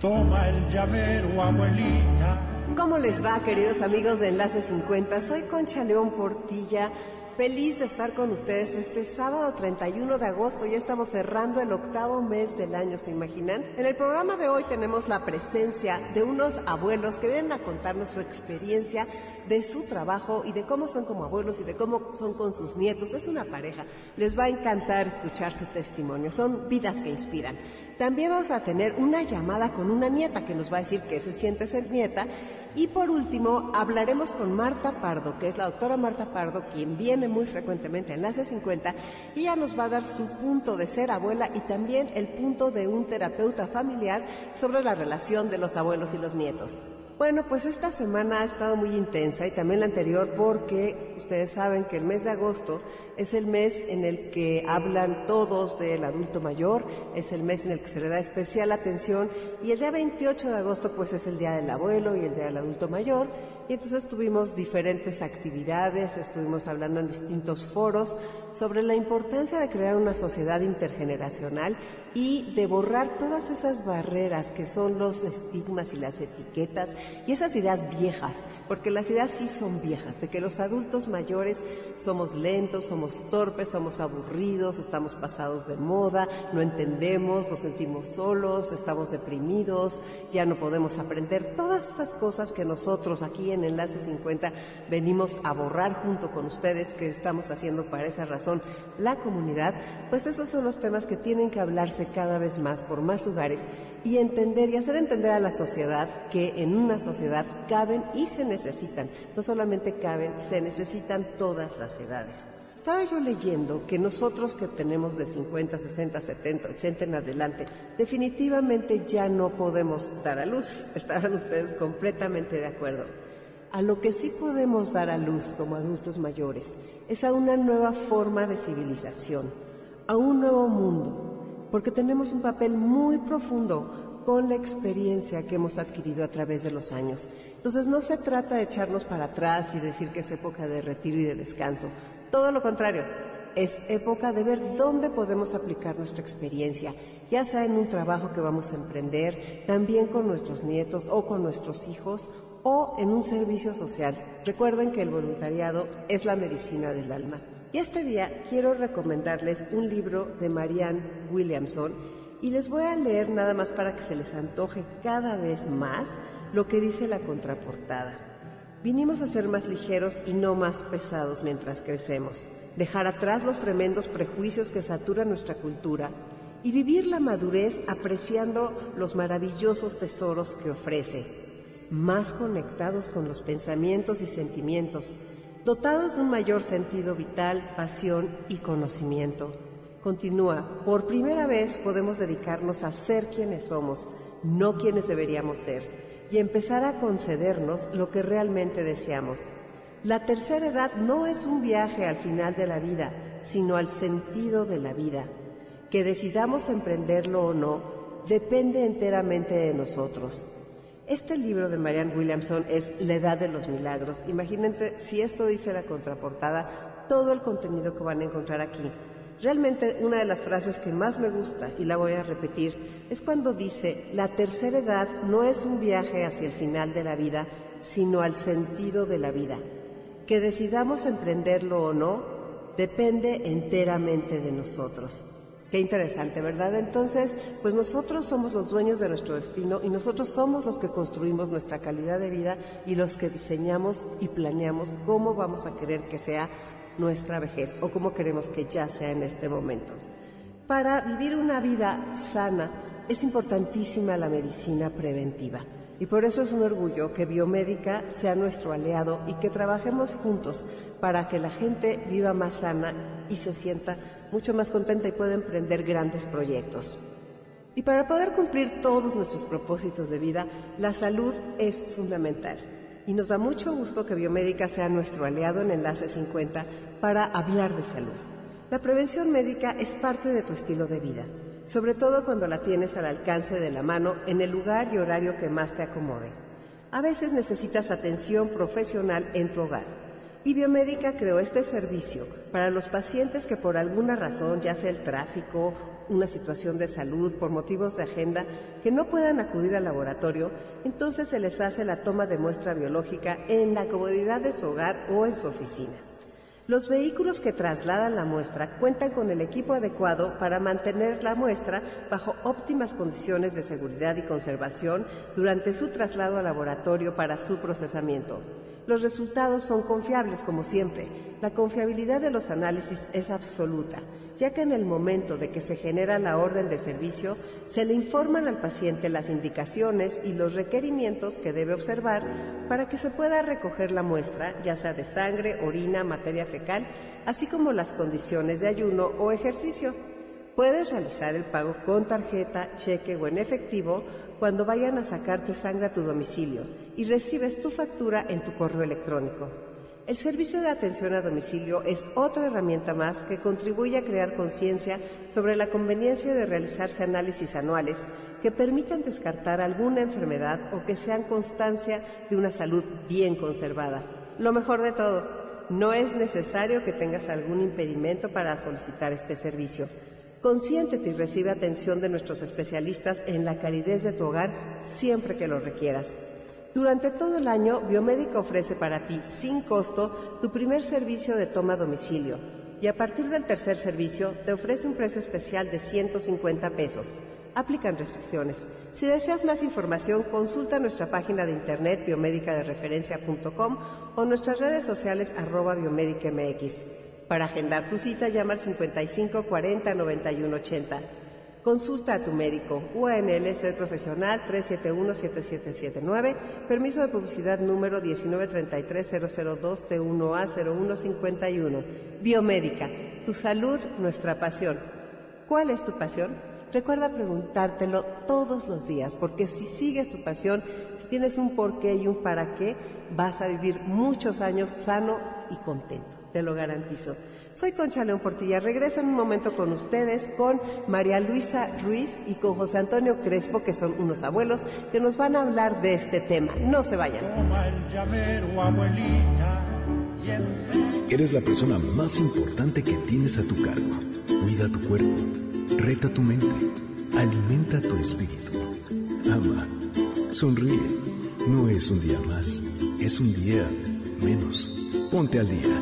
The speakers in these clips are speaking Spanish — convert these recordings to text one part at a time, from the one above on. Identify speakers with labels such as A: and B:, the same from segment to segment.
A: Toma el llavero, abuelita.
B: ¿Cómo les va, queridos amigos de Enlace 50? Soy Concha León Portilla. Feliz de estar con ustedes este sábado 31 de agosto. Ya estamos cerrando el octavo mes del año, ¿se imaginan? En el programa de hoy tenemos la presencia de unos abuelos que vienen a contarnos su experiencia de su trabajo y de cómo son como abuelos y de cómo son con sus nietos. Es una pareja. Les va a encantar escuchar su testimonio. Son vidas que inspiran. También vamos a tener una llamada con una nieta que nos va a decir qué se siente ser nieta. Y por último, hablaremos con Marta Pardo, que es la doctora Marta Pardo, quien viene muy frecuentemente en Enlace 50, y ella nos va a dar su punto de ser abuela y también el punto de un terapeuta familiar sobre la relación de los abuelos y los nietos. Bueno, pues esta semana ha estado muy intensa y también la anterior porque ustedes saben que el mes de agosto es el mes en el que hablan todos del adulto mayor, es el mes en el que se le da especial atención y el día 28 de agosto pues es el día del abuelo y el día del adulto mayor. Y entonces tuvimos diferentes actividades, estuvimos hablando en distintos foros sobre la importancia de crear una sociedad intergeneracional y de borrar todas esas barreras que son los estigmas y las etiquetas y esas ideas viejas, porque las ideas sí son viejas, de que los adultos mayores somos lentos, somos torpes, somos aburridos, estamos pasados de moda, no entendemos, nos sentimos solos, estamos deprimidos, ya no podemos aprender, todas esas cosas que nosotros aquí en Enlace 50 venimos a borrar junto con ustedes, que estamos haciendo para esa razón la comunidad, pues esos son los temas que tienen que hablarse cada vez más por más lugares y entender y hacer entender a la sociedad que en una sociedad caben y se necesitan, no solamente caben, se necesitan todas las edades. Estaba yo leyendo que nosotros que tenemos de 50, 60, 70, 80 en adelante, definitivamente ya no podemos dar a luz. Estarán ustedes completamente de acuerdo. A lo que sí podemos dar a luz como adultos mayores es a una nueva forma de civilización, a un nuevo mundo, porque tenemos un papel muy profundo con la experiencia que hemos adquirido a través de los años. Entonces no se trata de echarnos para atrás y decir que es época de retiro y de descanso. Todo lo contrario, es época de ver dónde podemos aplicar nuestra experiencia, ya sea en un trabajo que vamos a emprender, también con nuestros nietos o con nuestros hijos, o en un servicio social. Recuerden que el voluntariado es la medicina del alma. Y este día quiero recomendarles un libro de Marianne Williamson y les voy a leer nada más para que se les antoje cada vez más lo que dice la contraportada. Vinimos a ser más ligeros y no más pesados mientras crecemos, dejar atrás los tremendos prejuicios que saturan nuestra cultura y vivir la madurez apreciando los maravillosos tesoros que ofrece, más conectados con los pensamientos y sentimientos, dotados de un mayor sentido vital, pasión y conocimiento. Continúa, por primera vez podemos dedicarnos a ser quienes somos, no quienes deberíamos ser, y empezar a concedernos lo que realmente deseamos. La tercera edad no es un viaje al final de la vida, sino al sentido de la vida. Que decidamos emprenderlo o no, depende enteramente de nosotros. Este libro de Marianne Williamson es La Edad de los Milagros. Imagínense si esto dice la contraportada, todo el contenido que van a encontrar aquí. Realmente una de las frases que más me gusta, y la voy a repetir, es cuando dice, la tercera edad no es un viaje hacia el final de la vida, sino al sentido de la vida. Que decidamos emprenderlo o no, depende enteramente de nosotros. Qué interesante, ¿verdad? Entonces, pues nosotros somos los dueños de nuestro destino y nosotros somos los que construimos nuestra calidad de vida y los que diseñamos y planeamos cómo vamos a querer que sea nuestra vejez o cómo queremos que ya sea en este momento. Para vivir una vida sana es importantísima la medicina preventiva. Y por eso es un orgullo que Biomédica sea nuestro aliado y que trabajemos juntos para que la gente viva más sana y se sienta mucho más contenta y pueda emprender grandes proyectos. Y para poder cumplir todos nuestros propósitos de vida, la salud es fundamental. Y nos da mucho gusto que Biomédica sea nuestro aliado en Enlace 50 para hablar de salud. La prevención médica es parte de tu estilo de vida, sobre todo cuando la tienes al alcance de la mano en el lugar y horario que más te acomode. A veces necesitas atención profesional en tu hogar. Y Biomédica creó este servicio para los pacientes que por alguna razón, ya sea el tráfico una situación de salud, por motivos de agenda, que no puedan acudir al laboratorio, entonces se les hace la toma de muestra biológica en la comodidad de su hogar o en su oficina. Los vehículos que trasladan la muestra cuentan con el equipo adecuado para mantener la muestra bajo óptimas condiciones de seguridad y conservación durante su traslado al laboratorio para su procesamiento. Los resultados son confiables como siempre. La confiabilidad de los análisis es absoluta ya que en el momento de que se genera la orden de servicio, se le informan al paciente las indicaciones y los requerimientos que debe observar para que se pueda recoger la muestra, ya sea de sangre, orina, materia fecal, así como las condiciones de ayuno o ejercicio. Puedes realizar el pago con tarjeta, cheque o en efectivo cuando vayan a sacarte sangre a tu domicilio y recibes tu factura en tu correo electrónico. El servicio de atención a domicilio es otra herramienta más que contribuye a crear conciencia sobre la conveniencia de realizarse análisis anuales que permitan descartar alguna enfermedad o que sean constancia de una salud bien conservada. Lo mejor de todo, no es necesario que tengas algún impedimento para solicitar este servicio. Consiéntete y recibe atención de nuestros especialistas en la calidez de tu hogar siempre que lo requieras. Durante todo el año, Biomédica ofrece para ti, sin costo, tu primer servicio de toma domicilio. Y a partir del tercer servicio, te ofrece un precio especial de 150 pesos. Aplican restricciones. Si deseas más información, consulta nuestra página de internet biomedicadereferencia.com o nuestras redes sociales arroba. Para agendar tu cita, llama al 55 40 91 80. Consulta a tu médico. UANL Ser Profesional 371-7779. Permiso de publicidad número 1933002T1A0151. Biomédica. Tu salud, nuestra pasión. ¿Cuál es tu pasión? Recuerda preguntártelo todos los días, porque si sigues tu pasión, si tienes un porqué y un para qué, vas a vivir muchos años sano y contento. Te lo garantizo. Soy Concha León Portilla. Regreso en un momento con ustedes, con María Luisa Ruiz y con José Antonio Crespo, que son unos abuelos, que nos van a hablar de este tema. No se vayan.
C: Eres la persona más importante que tienes a tu cargo. Cuida tu cuerpo, reta tu mente, alimenta tu espíritu. Ama, sonríe. No es un día más, es un día menos. Ponte al día.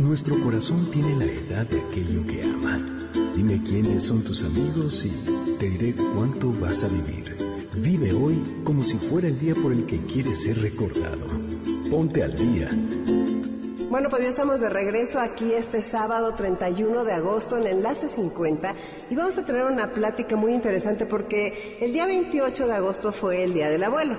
C: Nuestro corazón tiene la edad de aquello que ama. Dime quiénes son tus amigos y te diré cuánto vas a vivir. Vive hoy como si fuera el día por el que quieres ser recordado. Ponte al día.
B: Bueno, pues ya estamos de regreso aquí este sábado 31 de agosto en Enlace 50 y vamos a tener una plática muy interesante porque el día 28 de agosto fue el Día del Abuelo.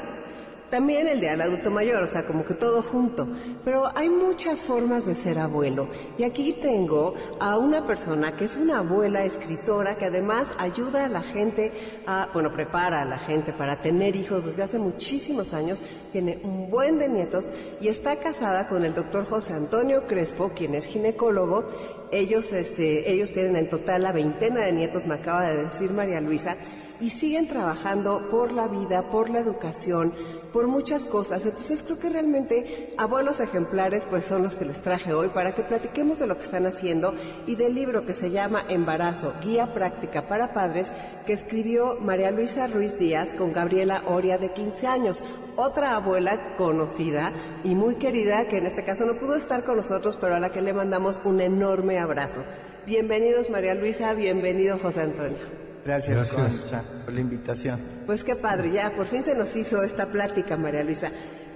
B: También el día del adulto mayor, o sea, como que todo junto. Pero hay muchas formas de ser abuelo. Y aquí tengo a una persona que es una abuela escritora que además ayuda a la gente a, bueno, prepara a la gente para tener hijos desde hace muchísimos años. Tiene un buen de nietos y está casada con el doctor José Antonio Crespo, quien es ginecólogo. Ellos, este, ellos tienen en total la veintena de nietos, me acaba de decir María Luisa y siguen trabajando por la vida, por la educación, por muchas cosas. Entonces creo que realmente abuelos ejemplares pues son los que les traje hoy para que platiquemos de lo que están haciendo y del libro que se llama Embarazo, Guía Práctica para Padres, que escribió María Luisa Ruiz Díaz con Gabriela Oria de 15 años, otra abuela conocida y muy querida que en este caso no pudo estar con nosotros, pero a la que le mandamos un enorme abrazo. Bienvenidos María Luisa, bienvenido José Antonio.
D: Gracias, Concha, por la invitación.
B: Pues qué padre, ya por fin se nos hizo esta plática, María Luisa.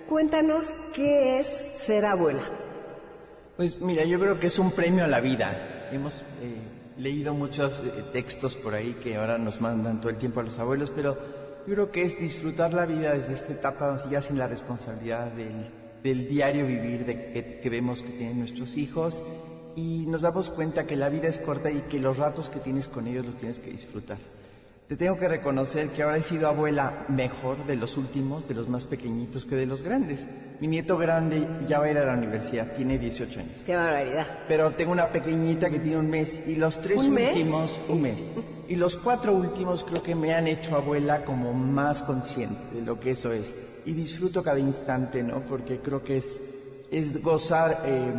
B: Cuéntanos qué es ser abuela.
D: Pues mira, yo creo que es un premio a la vida. Hemos eh, leído muchos eh, textos por ahí que ahora nos mandan todo el tiempo a los abuelos, pero yo creo que es disfrutar la vida desde esta etapa, ya sin la responsabilidad del, diario vivir de que, que vemos que tienen nuestros hijos y nos damos cuenta que la vida es corta y que los ratos que tienes con ellos los tienes que disfrutar. te tengo que reconocer que ahora he sido abuela mejor de los últimos, de los más pequeñitos que de los grandes. Mi nieto grande ya va a ir a la universidad, tiene 18 años.
B: Qué barbaridad.
D: Pero tengo una pequeñita que tiene un mes y los tres
B: ¿Un mes?
D: últimos, un mes. Y los cuatro últimos creo que me han hecho abuela como más consciente de lo que eso es. Y disfruto cada instante, ¿no? Porque creo que es, es gozar eh,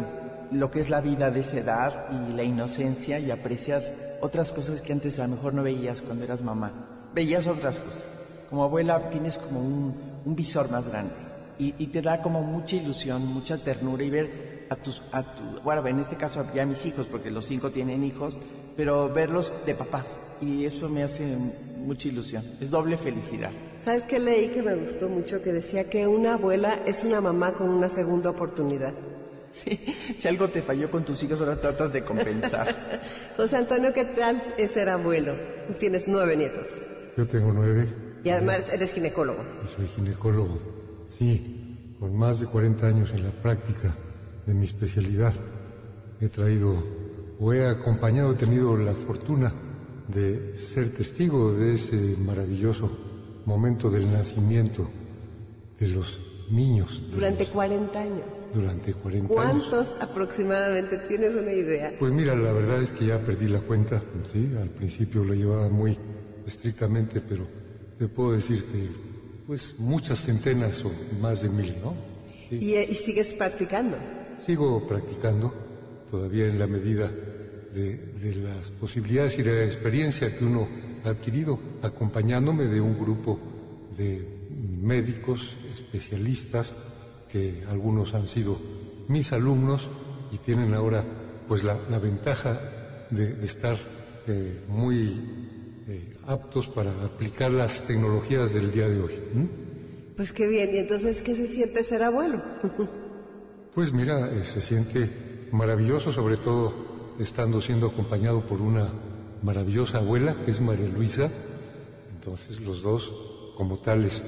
D: lo que es la vida de esa edad y la inocencia y apreciar otras cosas que antes a lo mejor no veías cuando eras mamá. Veías otras cosas. Como abuela tienes como un, un visor más grande y, y te da como mucha ilusión, mucha ternura y ver a tus, a tu, bueno, en este caso ya mis hijos, porque los cinco tienen hijos, pero verlos de papás y eso me hace mucha ilusión. Es doble felicidad.
B: ¿Sabes qué leí que me gustó mucho? Que decía que una abuela es una mamá con una segunda oportunidad.
D: Sí, si algo te falló con tus hijos, ahora tratas de compensar.
B: José Antonio, ¿qué tal es ser abuelo? Tú tienes nueve nietos.
E: Yo tengo nueve
B: Y además eres ginecólogo.
E: y soy ginecólogo. Sí, con más de 40 años en la práctica de mi especialidad. He traído o he acompañado, he tenido la fortuna de ser testigo de ese maravilloso momento del nacimiento de los niños.
B: Durante
E: los-
B: 40 años.
E: durante 40 años.
B: ¿Cuántos aproximadamente? ¿Tienes una idea?
E: Pues mira, la verdad es que ya perdí la cuenta, ¿sí? Al principio lo llevaba muy estrictamente, pero te puedo decir que, pues, muchas centenas o más de mil, ¿no? Sí.
B: Y, y sigues practicando.
E: Sigo practicando, todavía en la medida de, de las posibilidades y de la experiencia que uno ha adquirido, acompañándome de un grupo de médicos, especialistas, que algunos han sido mis alumnos y tienen ahora pues la, la ventaja de, de estar eh, muy eh, aptos para aplicar las tecnologías del día de hoy.
B: Pues qué bien. ¿Y entonces qué se siente ser abuelo?
E: Pues mira, eh, se siente maravilloso, sobre todo estando siendo acompañado por una maravillosa abuela, que es María Luisa. Entonces los dos, como tales,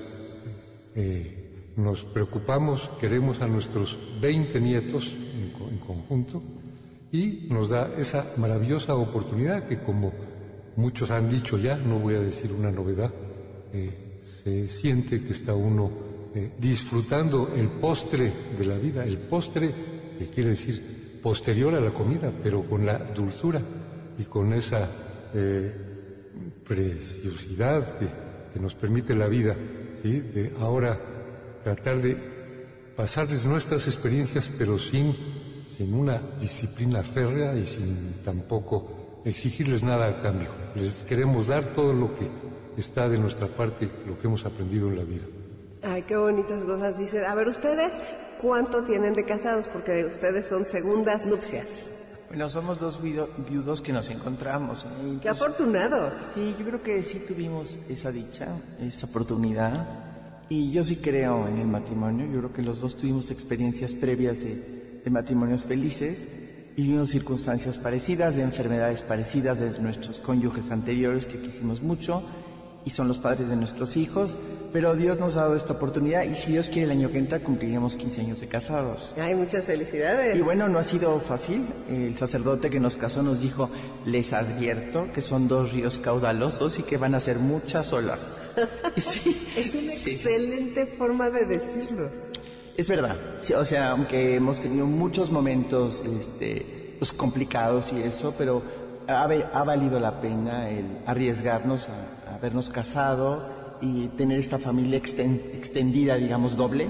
E: eh, nos preocupamos, queremos a nuestros 20 nietos en, co- en conjunto y nos da esa maravillosa oportunidad que como muchos han dicho ya, no voy a decir una novedad, eh, se siente que está uno eh, disfrutando el postre de la vida, el postre que quiere decir posterior a la comida, pero con la dulzura y con esa preciosidad que nos permite la vida, ¿sí? de ahora tratar de pasarles nuestras experiencias, pero sin, sin una disciplina férrea y sin tampoco exigirles nada a cambio. Les queremos dar todo lo que está de nuestra parte, lo que hemos aprendido en la vida.
B: Ay, qué bonitas cosas. Dice, a ver, ustedes, ¿cuánto tienen de casados? Porque ustedes son segundas nupcias.
D: Bueno, somos dos viudo- viudos que nos encontramos. ¿eh?
B: ¡Qué afortunados!
D: Sí, yo creo que sí tuvimos esa dicha, esa oportunidad. Y yo sí creo en el matrimonio. Yo creo que los dos tuvimos experiencias previas de, de matrimonios felices. Vivimos circunstancias parecidas, de enfermedades parecidas de nuestros cónyuges anteriores que quisimos mucho y son los padres de nuestros hijos. Pero Dios nos ha dado esta oportunidad y si Dios quiere el año que entra cumpliremos 15 años de casados.
B: Ay, muchas felicidades.
D: Y bueno, no ha sido fácil. El sacerdote que nos casó nos dijo, les advierto que son dos ríos caudalosos y que van a ser muchas olas. Sí,
B: es una
D: sí.
B: excelente forma de decirlo.
D: Es verdad. Sí, o sea, aunque hemos tenido muchos momentos este, pues, complicados y eso, pero ha valido la pena el arriesgarnos a, a habernos casado y tener esta familia exten- extendida, digamos, doble,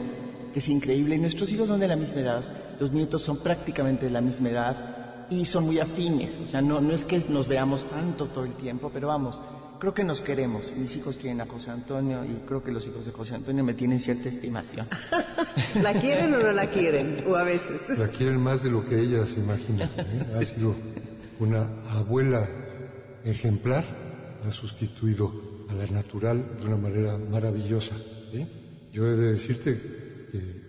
D: que es increíble. Y nuestros hijos son de la misma edad, los nietos son prácticamente de la misma edad y son muy afines. O sea, no, no es que nos veamos tanto todo el tiempo, pero vamos, creo que nos queremos. Mis hijos quieren a José Antonio y creo que los hijos de José Antonio me tienen cierta estimación.
B: ¿La quieren o no la quieren? O a veces.
E: La quieren más de lo que ella se imagina. ¿eh? Ha sido una abuela ejemplar, ha sustituido a la natural de una manera maravillosa. ¿eh? Yo he de decirte que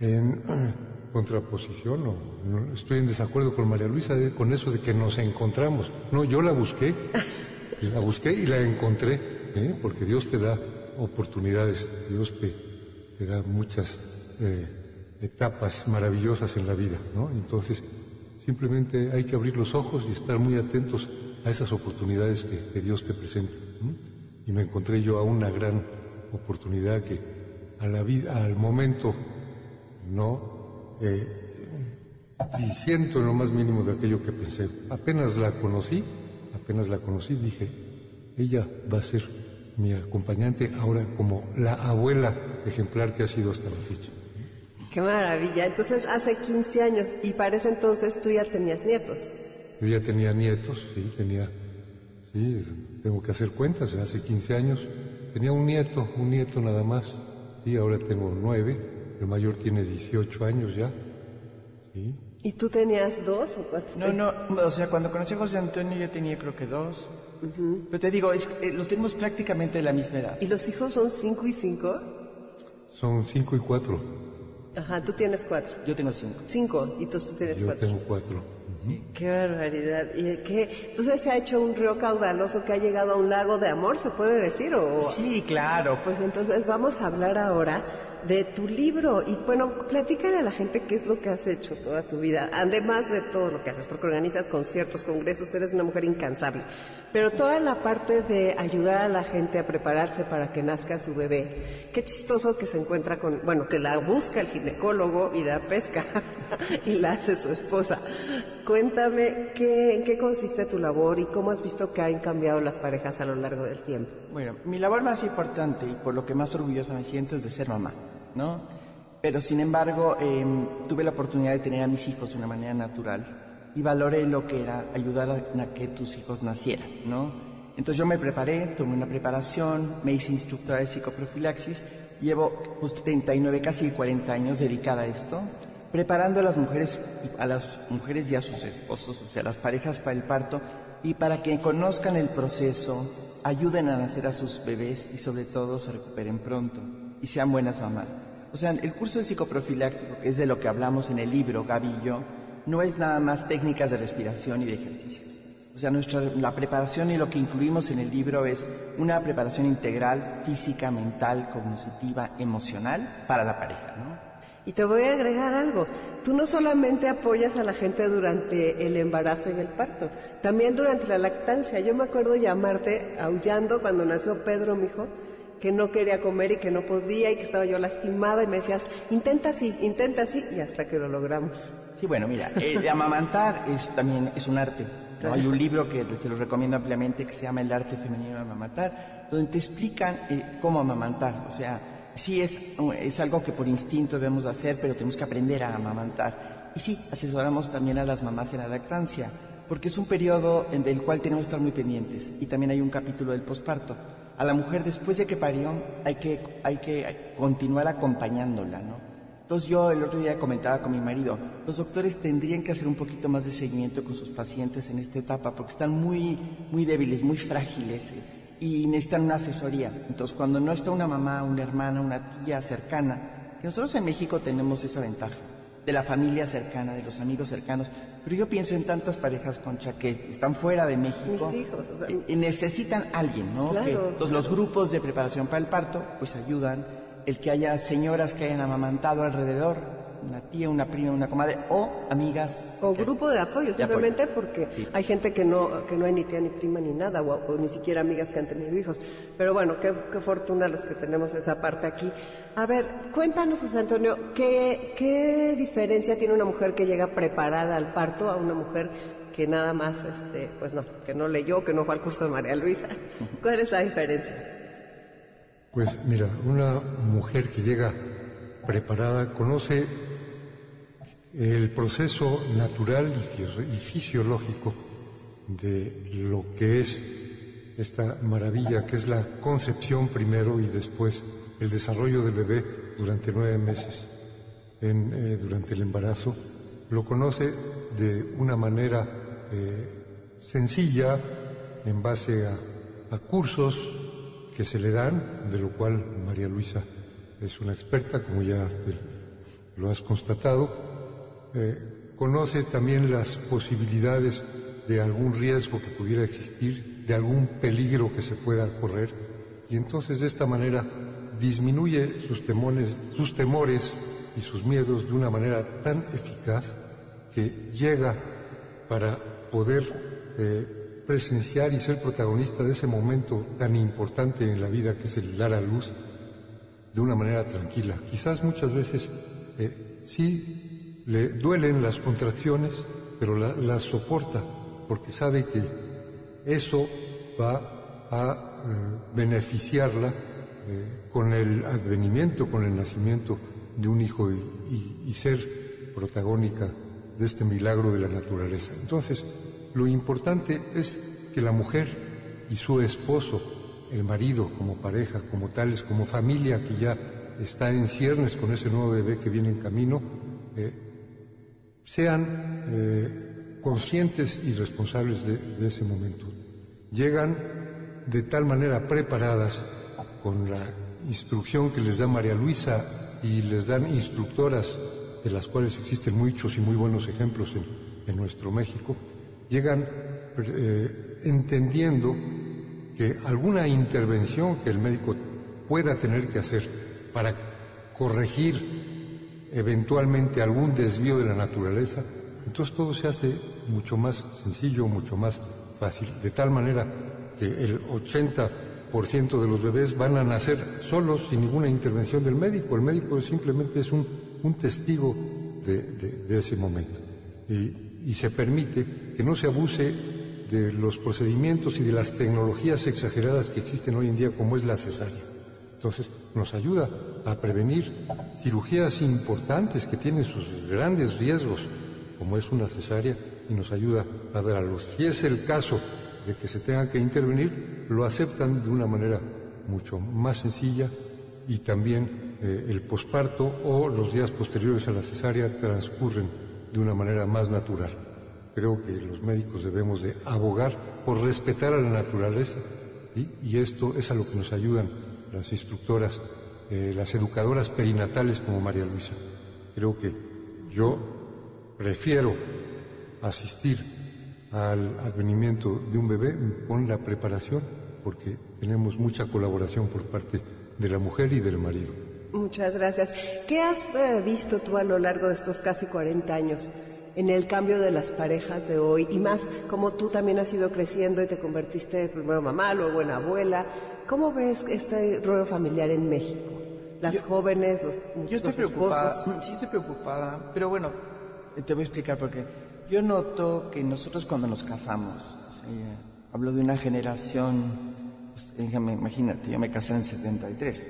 E: en eh, contraposición, no, estoy en desacuerdo con María Luisa de- con eso de que nos encontramos. No, yo la busqué, la busqué y la encontré, ¿eh? porque Dios te da oportunidades, Dios te, da muchas eh, etapas maravillosas en la vida. Entonces, simplemente hay que abrir los ojos y estar muy atentos a esas oportunidades que, Dios te presenta. Y me encontré yo a una gran oportunidad que al momento, no eh, siento en lo más mínimo de aquello que pensé. Apenas la conocí, apenas la conocí, dije, ella va a ser mi acompañante ahora como la abuela ejemplar que ha sido hasta la fecha.
B: Qué maravilla. Entonces, hace 15 años y para ese entonces tú ya tenías nietos.
E: Yo ya tenía nietos, sí, tenía, sí, tengo que hacer cuentas, hace 15 años tenía un nieto, un nieto nada más, sí, ahora tengo nueve, el mayor tiene 18 años ya, sí.
B: ¿Y tú tenías dos o cuántos?
D: No, no, o sea, cuando conocí a José Antonio yo tenía creo que dos. Pero te digo, es, eh, los tenemos prácticamente de la misma edad.
B: ¿Y los hijos son cinco y cinco?
E: Son cinco y cuatro.
B: Ajá, tú tienes cuatro.
D: Yo tengo cinco.
B: Cinco, y tú, tú tienes
E: Yo
B: cuatro.
E: tengo cuatro.
B: Qué barbaridad. ¿Y qué? Entonces se ha hecho un río caudaloso que ha llegado a un lago de amor, ¿se puede decir? O...
D: Sí, claro.
B: Pues entonces vamos a hablar ahora de tu libro. Y bueno, platícale a la gente qué es lo que has hecho toda tu vida, además de todo lo que haces, porque organizas conciertos, congresos, eres una mujer incansable. Pero toda la parte de ayudar a la gente a prepararse para que nazca su bebé. Qué chistoso que se encuentra con, bueno, que la busca el ginecólogo y da pesca y la hace su esposa. Cuéntame qué, en qué consiste tu labor y cómo has visto que han cambiado las parejas a lo largo del tiempo.
D: Bueno, mi labor más importante y por lo que más orgullosa me siento es de ser mamá. ¿no? Pero sin embargo, em, tuve la oportunidad de tener a mis hijos de una manera natural y valoré lo que era ayudar a, que tus hijos nacieran, ¿no? Entonces yo me preparé, tomé una preparación, me hice instructora de psicoprofilaxis, llevo pues 39, casi 40 años dedicada a esto, preparando a las mujeres, a las mujeres y a sus esposos, o sea, las parejas para el parto y para que conozcan el proceso, ayuden a nacer a sus bebés y sobre todo se recuperen pronto y sean buenas mamás. O sea, el curso de psicoprofiláctico, que es de lo que hablamos en el libro, yo, no es nada más técnicas de respiración y de ejercicios. O sea, nuestra, la preparación y lo que incluimos en el libro es una preparación integral, física, mental, cognitiva, emocional para la pareja, ¿no?
B: Y te voy a agregar algo. Tú no solamente apoyas a la gente durante el embarazo y el parto, también durante la lactancia. Yo me acuerdo llamarte aullando cuando nació Pedro, mi hijo, que no quería comer y que no podía y que estaba yo lastimada y me decías, intenta así, intenta así y hasta que lo logramos.
D: Sí, bueno, mira, eh, amamantar es también es un arte. Hay un libro que te lo recomiendo ampliamente que se llama El arte femenino de amamantar, donde te explican eh, cómo amamantar. O sea, sí es, es algo que por instinto debemos hacer, pero tenemos que aprender a amamantar. Y sí, asesoramos también a las mamás en la lactancia, porque es un periodo en el cual tenemos que estar muy pendientes. Y también hay un capítulo del posparto a la mujer después de que parió hay que, hay que continuar acompañándola, ¿no? Entonces yo el otro día comentaba con mi marido, los doctores tendrían que hacer un poquito más de seguimiento con sus pacientes en esta etapa porque están muy, muy débiles, muy frágiles eh, y necesitan una asesoría. Entonces cuando no está una mamá, una hermana, una tía cercana, que nosotros en México tenemos esa ventaja de la familia cercana, de los amigos cercanos. Pero yo pienso en tantas parejas, Concha, que están fuera de México.
B: Mis hijos, o sea,
D: y necesitan alguien, ¿no?
B: Claro,
D: que, los grupos de preparación para el parto, pues ayudan. El que haya señoras que hayan amamantado alrededor, una tía, una prima, una comadre o amigas.
B: O grupo de apoyo, simplemente porque hay gente que no, que no hay ni tía ni prima ni nada, o, ni siquiera amigas que han tenido hijos. Pero bueno, qué, fortuna los que tenemos esa parte aquí. A ver, cuéntanos, José Antonio, ¿qué, ¿qué diferencia tiene una mujer que llega preparada al parto a una mujer que nada más, este, pues no, que no leyó, que no fue al curso de María Luisa? ¿Cuál es la diferencia?
E: Pues mira, una mujer que llega preparada conoce el proceso natural y fisiológico de lo que es esta maravilla, que es la concepción primero y después el desarrollo del bebé durante nueve meses, eh, durante el embarazo, lo conoce de una manera eh, sencilla, en base a, cursos que se le dan, de lo cual María Luisa es una experta, como ya lo has constatado, eh, conoce también las posibilidades de algún riesgo que pudiera existir, de algún peligro que se pueda correr, y entonces de esta manera disminuye sus temores, y sus miedos de una manera tan eficaz que llega para poder eh, presenciar y ser protagonista de ese momento tan importante en la vida que es el dar a luz de una manera tranquila. Quizás muchas veces eh, sí le duelen las contracciones, pero las soporta porque sabe que eso va a eh, beneficiarla eh, con el advenimiento, con el nacimiento de un hijo y ser protagónica de este milagro de la naturaleza. Entonces, lo importante es que la mujer y su esposo, el marido como pareja, como tales, como familia que ya está en ciernes con ese nuevo bebé que viene en camino, eh, sean eh, conscientes y responsables de, ese momento. Llegan de tal manera preparadas con la instrucción que les da María Luisa y les dan instructoras de las cuales existen muchos y muy buenos ejemplos en, nuestro México, llegan eh, entendiendo que alguna intervención que el médico pueda tener que hacer para corregir eventualmente algún desvío de la naturaleza, entonces todo se hace mucho más sencillo, mucho más fácil, de tal manera que el 80% de los bebés van a nacer solos sin ninguna intervención del médico. El médico simplemente es un un testigo de, ese momento. Y, se permite que no se abuse de los procedimientos y de las tecnologías exageradas que existen hoy en día, como es la cesárea. Entonces, nos ayuda a prevenir cirugías importantes que tienen sus grandes riesgos, como es una cesárea, y nos ayuda a dar a luz. Si es el caso de que se tenga que intervenir, lo aceptan de una manera mucho más sencilla y también eh, el posparto o los días posteriores a la cesárea transcurren de una manera más natural. Creo que los médicos debemos de abogar por respetar a la naturaleza y esto es a lo que nos ayudan las instructoras, eh, las educadoras perinatales como María Luisa. Creo que yo prefiero asistir al advenimiento de un bebé con la preparación porque tenemos mucha colaboración por parte de la mujer y del marido.
B: Muchas gracias. ¿Qué has eh, visto tú a lo largo de estos casi 40 años en el cambio de las parejas de hoy? Y más, como tú también has ido creciendo y te convertiste primero mamá, luego en abuela. ¿Cómo ves este rollo familiar en México? Las jóvenes, los,
D: yo estoy preocupada, Sí, estoy preocupada, pero bueno, te voy a explicar por qué. Yo noto que nosotros cuando nos casamos, hablo de una generación, pues, imagínate, yo me casé en 73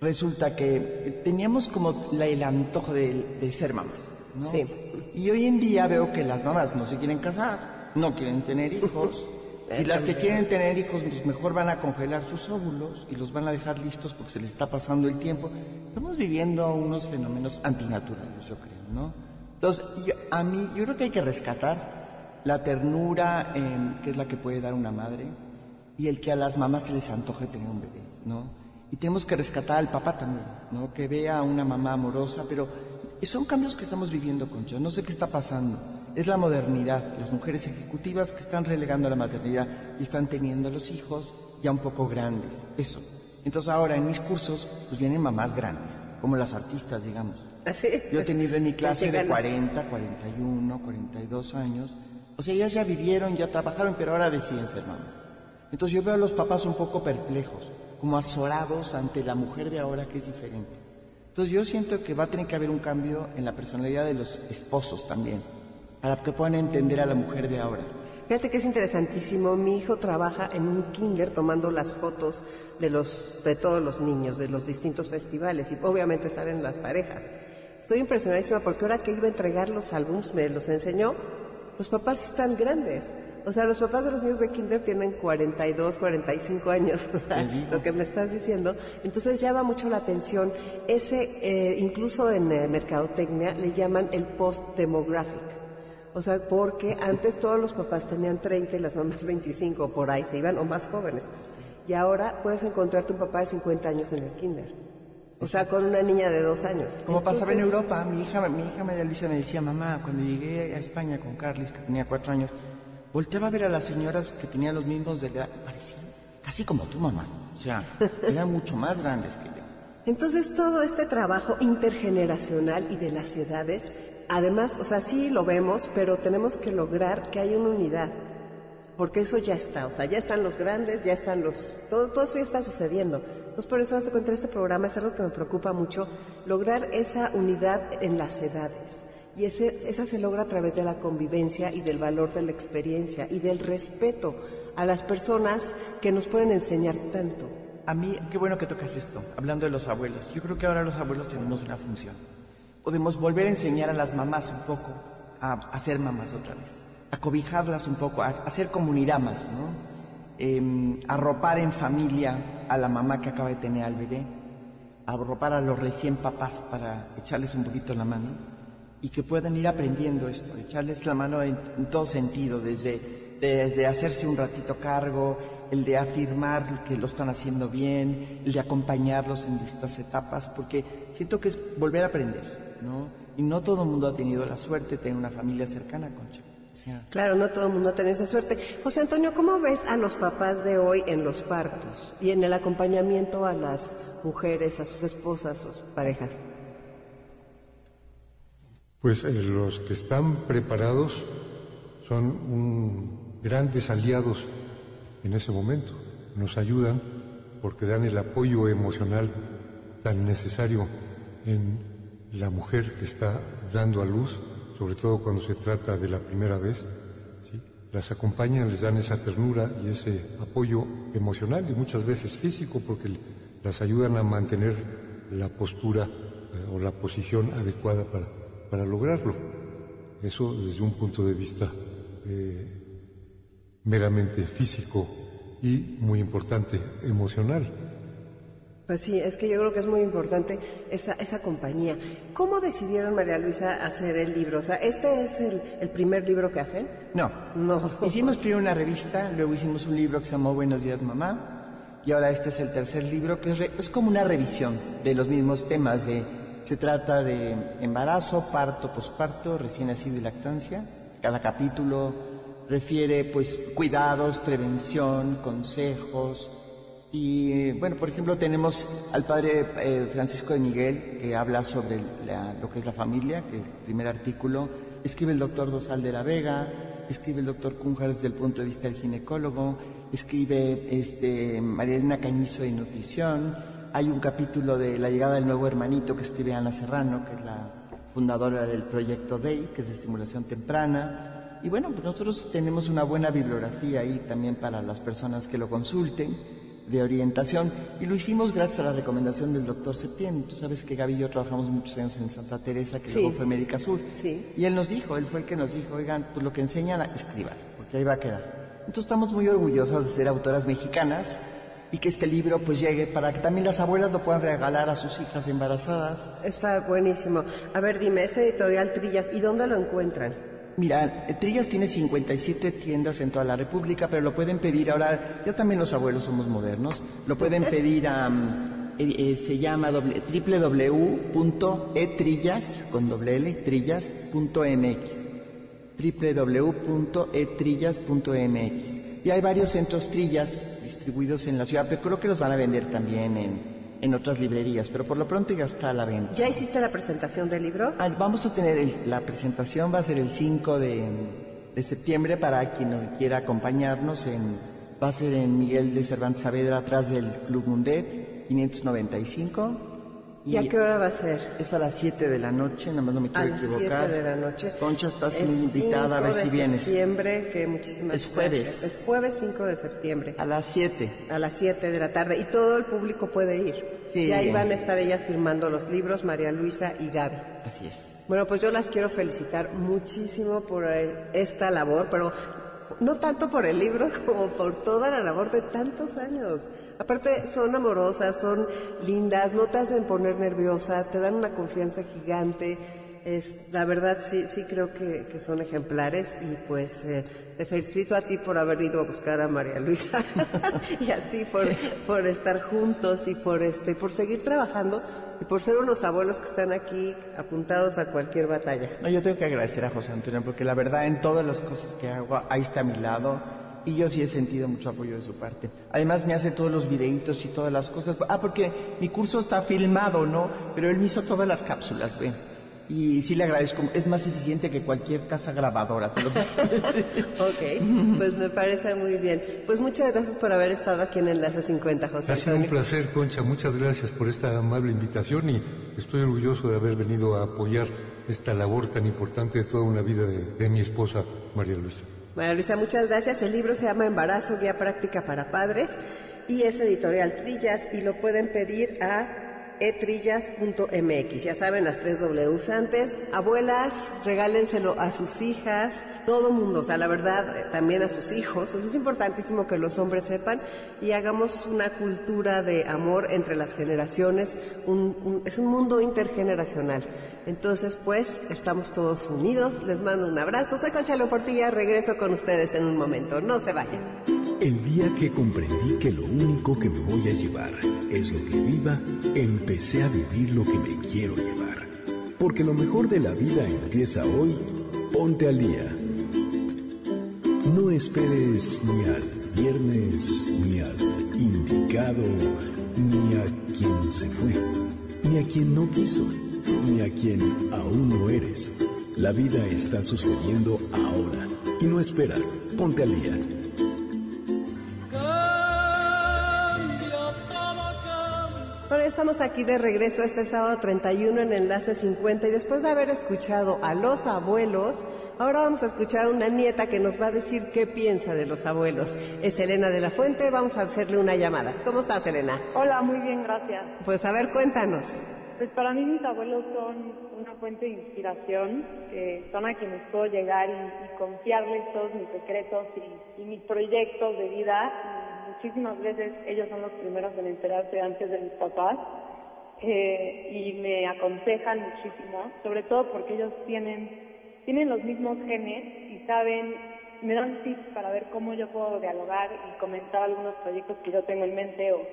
D: resulta que teníamos como el antojo de, ser mamás. ¿no? Sí. Y hoy en día veo que las mamás no se quieren casar, no quieren tener hijos. Y las que quieren tener hijos, pues mejor van a congelar sus óvulos y los van a dejar listos porque se les está pasando el tiempo. Estamos viviendo unos fenómenos antinaturales, yo creo, ¿no? Entonces, a mí, yo creo que hay que rescatar la ternura, que es la que puede dar una madre, y el que a las mamás se les antoje tener un bebé, ¿no? Y tenemos que rescatar al papá también, ¿no? Que vea a una mamá amorosa, pero son cambios que estamos viviendo, Concha. No sé qué está pasando. Es la modernidad, las mujeres ejecutivas que están relegando a la maternidad y están teniendo los hijos ya un poco grandes. Eso. Entonces ahora en mis cursos pues vienen mamás grandes, como las artistas, digamos.
B: ¿Así?
D: ¿Ah, Yo he tenido en mi clase de 40, 41, 42 años. O sea, ellas ya vivieron, ya trabajaron, pero ahora deciden ser mamás. Entonces yo veo a los papás un poco perplejos como azorados ante la mujer de ahora que es diferente. Entonces yo siento que va a tener que haber un cambio en la personalidad de los esposos también, para que puedan entender a la mujer de ahora.
B: Fíjate que es interesantísimo. Mi hijo trabaja en un kinder tomando las fotos de los de todos los niños de los distintos festivales y obviamente salen las parejas. Estoy impresionadísima porque ahora que iba a entregar los álbums me los enseñó. Los papás están grandes. O sea, los papás de los niños de kinder tienen 42, 45 años, o sea, lo que me estás diciendo. Entonces llama mucho la atención. Ese, eh, incluso en eh, mercadotecnia, le llaman el post-demographic. O sea, porque antes todos los papás tenían 30 y las mamás 25, por ahí se iban, o más jóvenes. Y ahora puedes encontrarte un papá de 50 años en el kinder. O sea, con una niña de dos años.
D: Como pasaba en Europa, mi hija, mi hija María Luisa me decía, mamá, cuando llegué a España con Carlis, que tenía cuatro años, volteaba a ver a las señoras que tenían los mismos de edad, parecían casi como tu mamá, o sea, eran mucho más grandes que yo.
B: Entonces todo este trabajo intergeneracional y de las edades, además, o sea, sí lo vemos, pero tenemos que lograr que haya una unidad. porque eso ya está, o sea, ya están los grandes, ya están los, todo, todo eso ya está sucediendo. Entonces por eso hace cuenta este programa es algo que me preocupa mucho, lograr esa unidad en las edades. Y ese, esa se logra a través de la convivencia y del valor de la experiencia y del respeto a las personas que nos pueden enseñar tanto.
D: A mí, qué bueno que tocas esto, hablando de los abuelos. Yo creo que ahora los abuelos tenemos una función. Podemos volver a enseñar a las mamás un poco a, a ser mamás otra vez acobijarlas un poco, a, hacer comuniramas, ¿no? Em, arropar en familia a la mamá que acaba de tener al bebé, arropar a los recién papás para echarles un poquito la mano y que puedan ir aprendiendo esto, echarles la mano en, todo sentido, desde, desde hacerse un ratito cargo, el de afirmar que lo están haciendo bien, el de acompañarlos en estas etapas, porque siento que es volver a aprender, ¿no? Y no todo el mundo ha tenido la suerte de tener una familia cercana, Concha.
B: Claro, no todo el mundo ha tenido esa suerte. José Antonio, ¿cómo ves a los papás de hoy en los partos y en el acompañamiento a las mujeres, a sus esposas, a sus parejas?
E: Pues eh, los que están preparados son grandes aliados en ese momento. Nos ayudan porque dan el apoyo emocional tan necesario en la mujer que está dando a luz sobre todo cuando se trata de la primera vez, las acompañan, les dan esa ternura y ese apoyo emocional y muchas veces físico porque las ayudan a mantener la postura eh, o la posición adecuada para, para, lograrlo. Eso desde un punto de vista eh, meramente físico y muy importante, emocional.
B: Pues sí, es que yo creo que es muy importante esa, esa compañía. ¿Cómo decidieron, María Luisa, hacer el libro? O sea, ¿este es el, primer libro que hacen?
D: No.
B: No.
D: Hicimos primero una revista, luego hicimos un libro que se llamó Buenos días, mamá. Y ahora este es el tercer libro, que es, es como una revisión de los mismos temas. De, se trata de embarazo, parto, posparto, recién nacido y lactancia. Cada capítulo refiere, pues, cuidados, prevención, consejos, y bueno, por ejemplo, tenemos al padre eh, Francisco de Miguel, que habla sobre lo que es la familia, que el primer artículo. Escribe el doctor Dosal de la Vega, escribe el doctor Cunjar desde el punto de vista del ginecólogo, escribe este, María Elena Cañizo de nutrición. Hay un capítulo de la llegada del nuevo hermanito que escribe Ana Serrano, que es la fundadora del proyecto DEI, que es de estimulación temprana. Y bueno, pues nosotros tenemos una buena bibliografía ahí también para las personas que lo consulten de orientación y lo hicimos gracias a la recomendación del doctor Septién. Tú sabes que Gaby y yo trabajamos muchos años en Santa Teresa, que luego fue Médica Sur.
B: Sí.
D: Y él nos dijo, él fue el que nos dijo, oigan, pues lo que enseñan, escriban, porque ahí va a quedar. Entonces estamos muy orgullosas de ser autoras mexicanas y que este libro pues llegue para que también las abuelas lo puedan regalar a sus hijas embarazadas.
B: Está buenísimo. A ver, dime, ese editorial Trillas, ¿y dónde lo encuentran?
D: Mira, Trillas tiene 57 tiendas en toda la República, pero lo pueden pedir ahora, ya también los abuelos somos modernos, lo pueden pedir a, mm, eh, eh, se llama www.etrillas, con doble L, trillas.mx, www.etrillas.mx. Y hay varios centros Trillas distribuidos en la ciudad, pero creo que los van a vender también en, en otras librerías, pero por lo pronto ya está a la venta.
B: ¿Ya hiciste la presentación del libro?
D: Ah, vamos a tener la presentación, va a ser el 5 de, septiembre para quien quiera acompañarnos. En, va a ser en Miguel de Cervantes Saavedra, atrás del Club Mundet, 595.
B: ¿Y, a qué hora va a ser?
D: Es a las 7 de la noche, nada más no me quiero equivocar.
B: A las 7 de la noche.
D: Concha, estás invitada a ver si vienes.
B: septiembre, que muchísimas
D: Es jueves.
B: Es jueves 5 de septiembre.
D: A las 7.
B: A las 7 de la tarde. Y todo el público puede ir.
D: Sí.
B: Y ahí van a estar ellas firmando los libros, María Luisa y Gaby.
D: Así es.
B: Bueno, pues yo las quiero felicitar muchísimo por eh, esta labor, pero no tanto por el libro como por toda la labor de tantos años. Aparte, son amorosas, son lindas, no te hacen poner nerviosa, te dan una confianza gigante. Es, la verdad, sí, sí creo que, son ejemplares y pues eh, te felicito a ti por haber ido a buscar a María Luisa y a ti por, por estar juntos y por, este, por seguir trabajando y por ser unos abuelos que están aquí apuntados a cualquier batalla.
D: No, yo tengo que agradecer a José Antonio porque la verdad en todas las cosas que hago, ahí está a mi lado y yo sí he sentido mucho apoyo de su parte. Además me hace todos los videitos y todas las cosas. Ah, porque mi curso está filmado, ¿no? Pero él me hizo todas las cápsulas, ¿ven? Y sí le agradezco. Es más eficiente que cualquier casa grabadora. Te lo
B: ok, pues me parece muy bien. Pues muchas gracias por haber estado aquí en Enlace 50, José.
E: Ha sido un placer, Concha. Muchas gracias por esta amable invitación y estoy orgulloso de haber venido a apoyar esta labor tan importante de toda una vida de, de mi esposa, María Luisa.
B: María Luisa, muchas gracias. El libro se llama Embarazo, Guía Práctica para Padres y es editorial Trillas y lo pueden pedir a etrillas.mx. Ya saben, las tres Ws antes. Abuelas, regálenselo a sus hijas, todo mundo, o sea, la verdad, eh, también a sus hijos. es importantísimo que los hombres sepan y hagamos una cultura de amor entre las generaciones. es un mundo intergeneracional. Entonces, pues, estamos todos unidos. Les mando un abrazo. Soy Conchalo Portilla. Regreso con ustedes en un momento. No se vayan.
C: El día que comprendí que lo único que me voy a llevar es lo que viva, empecé a vivir lo que me quiero llevar. Porque lo mejor de la vida empieza hoy, ponte al día. No esperes ni al viernes, ni al indicado, ni a quien se fue, ni a quien no quiso, ni a quien aún no eres. La vida está sucediendo ahora y no espera, ponte al día.
B: Estamos aquí de regreso este sábado 31 en Enlace 50 y después de haber escuchado a los abuelos, ahora vamos a escuchar a una nieta que nos va a decir qué piensa de los abuelos. Es Elena de la Fuente, vamos a hacerle una llamada. ¿Cómo estás, Elena?
F: Hola, muy bien, gracias.
B: Pues a ver, cuéntanos.
F: Pues para mí mis abuelos son una fuente de inspiración, son a quienes puedo llegar y, confiarles todos mis secretos y, y mis proyectos de vida muchísimas veces ellos son los primeros en enterarse antes de mis papás eh, y me aconsejan muchísimo, sobre todo porque ellos tienen, tienen los mismos genes y saben, me dan tips para ver cómo yo puedo dialogar y comentar algunos proyectos que yo tengo en mente o,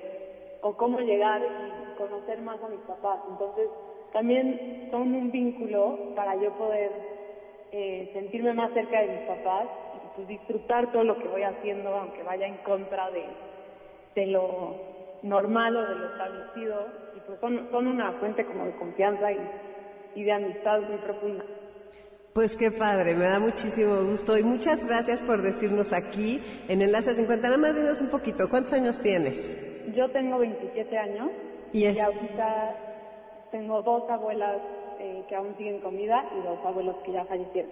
F: o cómo llegar y conocer más a mis papás. Entonces, también son un vínculo para yo poder eh, sentirme más cerca de mis papás pues, disfrutar todo lo que voy haciendo, aunque vaya en contra de, de lo normal o de lo establecido, y pues son, son una fuente como de confianza y, y de amistad muy profunda.
B: Pues qué padre, me da muchísimo gusto y muchas gracias por decirnos aquí en Enlace 50. Nada más dinos un poquito, ¿cuántos años tienes?
F: Yo tengo 27 años y, y ahorita tengo dos abuelas eh, que aún siguen con vida y dos abuelos que ya fallecieron.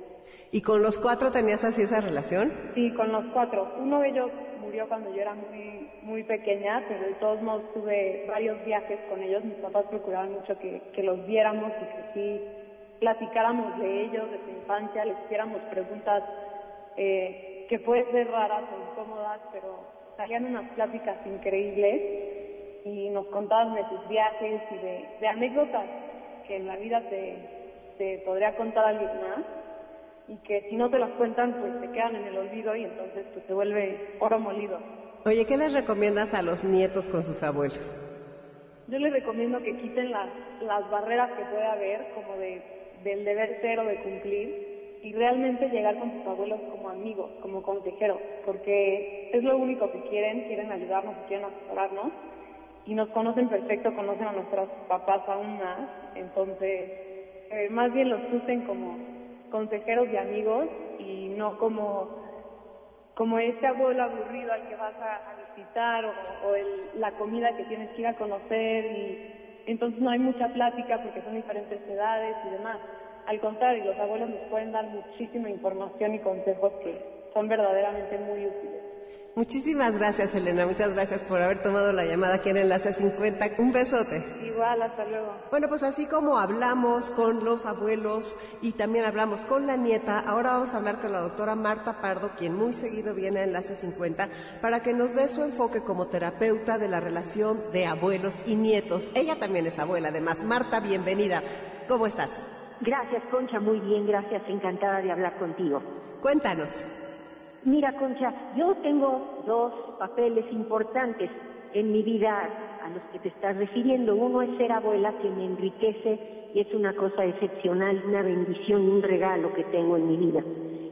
B: ¿Y con los cuatro tenías así esa relación?
F: Sí, con los cuatro. Uno de ellos murió cuando yo era muy muy pequeña, pero de todos modos tuve varios viajes con ellos. Mis papás procuraban mucho que, que los viéramos y que sí platicáramos de ellos, de su infancia, les hiciéramos preguntas eh, que pueden ser raras o incómodas, pero salían unas pláticas increíbles y nos contaban de sus viajes y de, de anécdotas que en la vida te, podría contar alguien más y que si no te las cuentan pues te quedan en el olvido y entonces pues se vuelve oro molido.
B: Oye, ¿qué les recomiendas a los nietos con sus abuelos?
F: Yo les recomiendo que quiten las, las barreras que puede haber como de, del deber ser o de cumplir y realmente llegar con sus abuelos como amigos, como consejeros, porque es lo único que quieren, quieren ayudarnos, quieren asesorarnos y nos conocen perfecto, conocen a nuestros papás aún más, entonces eh, más bien los usen como consejeros y amigos y no como como ese abuelo aburrido al que vas a, visitar o, el, la comida que tienes que ir a conocer y entonces no hay mucha plática porque son diferentes edades y demás. Al contrario, los abuelos nos pueden dar muchísima información y consejos que son verdaderamente muy útiles.
B: Muchísimas gracias, Elena. Muchas gracias por haber tomado la llamada aquí en Enlace 50. Un besote.
F: Igual, hasta luego.
B: Bueno, pues así como hablamos con los abuelos y también hablamos con la nieta, ahora vamos a hablar con la doctora Marta Pardo, quien muy seguido viene a Enlace 50, para que nos dé su enfoque como terapeuta de la relación de abuelos y nietos. Ella también es abuela, además. Marta, bienvenida. ¿Cómo estás?
G: Gracias, Concha. Muy bien, gracias. Encantada de hablar contigo.
B: Cuéntanos.
G: Mira, Concha, yo tengo dos papeles importantes en mi vida a los que te estás refiriendo. Uno es ser abuela, que me enriquece y es una cosa excepcional, una bendición un regalo que tengo en mi vida.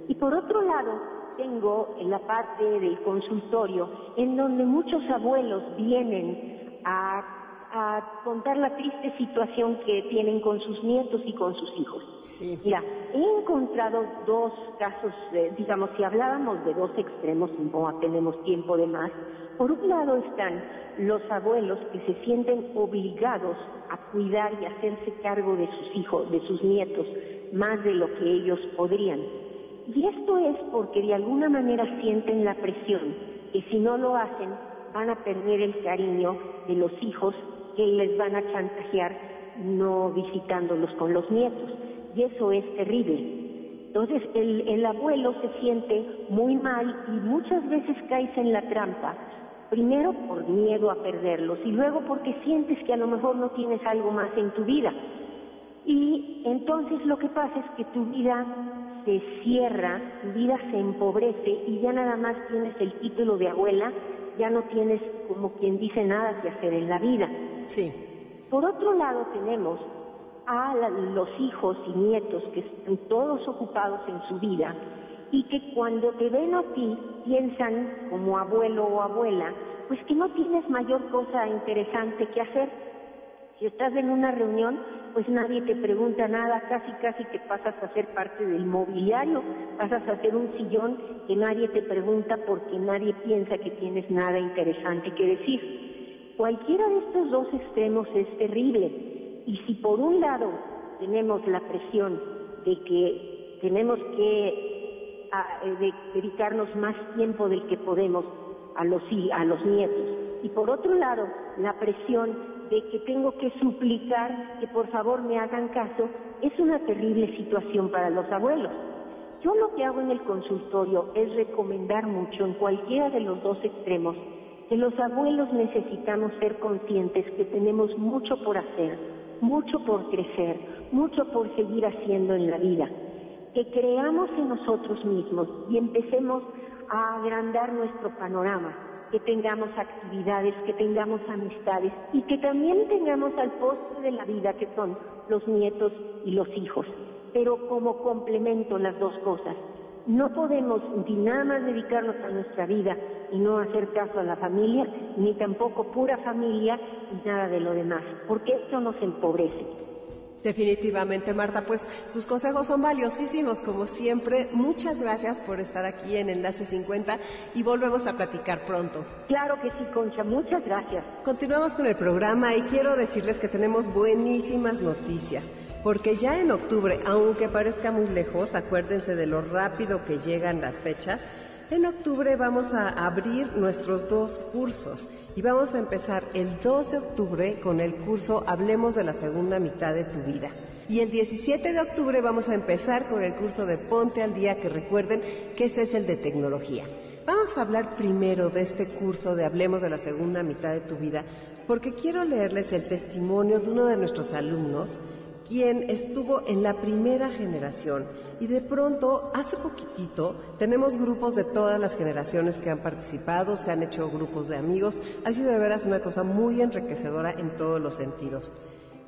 G: Y por otro lado, tengo en la parte del consultorio, en donde muchos abuelos vienen a, a contar la triste situación que tienen con sus nietos y con sus hijos.
B: Sí.
G: Mira, he encontrado dos casos, digamos, si hablábamos de dos extremos, no tenemos tiempo de más. Por un lado están los abuelos que se sienten obligados a cuidar y hacerse cargo de sus hijos, de sus nietos, más de lo que ellos podrían. Y esto es porque de alguna manera sienten la presión que si no lo hacen van a perder el cariño de los hijos que les van a chantajear no visitándolos con los nietos. Y eso es terrible. Entonces el, el abuelo se siente muy mal y muchas veces caes en la trampa. Primero por miedo a perderlos y luego porque sientes que a lo mejor no tienes algo más en tu vida. Y entonces lo que pasa es que tu vida se cierra, tu vida se empobrece y ya nada más tienes el título de abuela, ya no tienes como quien dice nada que hacer en la vida.
B: Sí.
G: Por otro lado tenemos a los hijos y nietos que están todos ocupados en su vida y que cuando te ven a ti piensan como abuelo o abuela, pues que no tienes mayor cosa interesante que hacer. Si estás en una reunión, pues nadie te pregunta nada, casi casi que pasas a ser parte del mobiliario, pasas a ser un sillón que nadie te pregunta porque nadie piensa que tienes nada interesante que decir. Cualquiera de estos dos extremos es terrible y si por un lado tenemos la presión de que tenemos que eh, dedicarnos más tiempo del que podemos a los, a los nietos y por otro lado la presión de que tengo que suplicar que por favor me hagan caso, es una terrible situación para los abuelos. Yo lo que hago en el consultorio es recomendar mucho en cualquiera de los dos extremos que los abuelos necesitamos ser conscientes que tenemos mucho por hacer, mucho por crecer, mucho por seguir haciendo en la vida, que creamos en nosotros mismos y empecemos a agrandar nuestro panorama, que tengamos actividades, que tengamos amistades y que también tengamos al postre de la vida que son los nietos y los hijos, pero como complemento las dos cosas. No podemos ni nada más dedicarnos a nuestra vida y no hacer caso a la familia, ni tampoco pura familia y nada de lo demás, porque esto nos empobrece.
B: Definitivamente, Marta, pues tus consejos son valiosísimos como siempre. Muchas gracias por estar aquí en Enlace 50 y volvemos a platicar pronto.
G: Claro que sí, Concha, muchas gracias.
B: Continuamos con el programa y quiero decirles que tenemos buenísimas noticias. Porque ya en octubre, aunque parezca muy lejos, acuérdense de lo rápido que llegan las fechas, en octubre vamos a abrir nuestros dos cursos y vamos a empezar el 2 de octubre con el curso Hablemos de la segunda mitad de tu vida. Y el 17 de octubre vamos a empezar con el curso de Ponte al Día, que recuerden que ese es el de tecnología. Vamos a hablar primero de este curso de Hablemos de la segunda mitad de tu vida, porque quiero leerles el testimonio de uno de nuestros alumnos, quien estuvo en la primera generación y de pronto, hace poquitito, tenemos grupos de todas las generaciones que han participado, se han hecho grupos de amigos, ha sido de veras una cosa muy enriquecedora en todos los sentidos.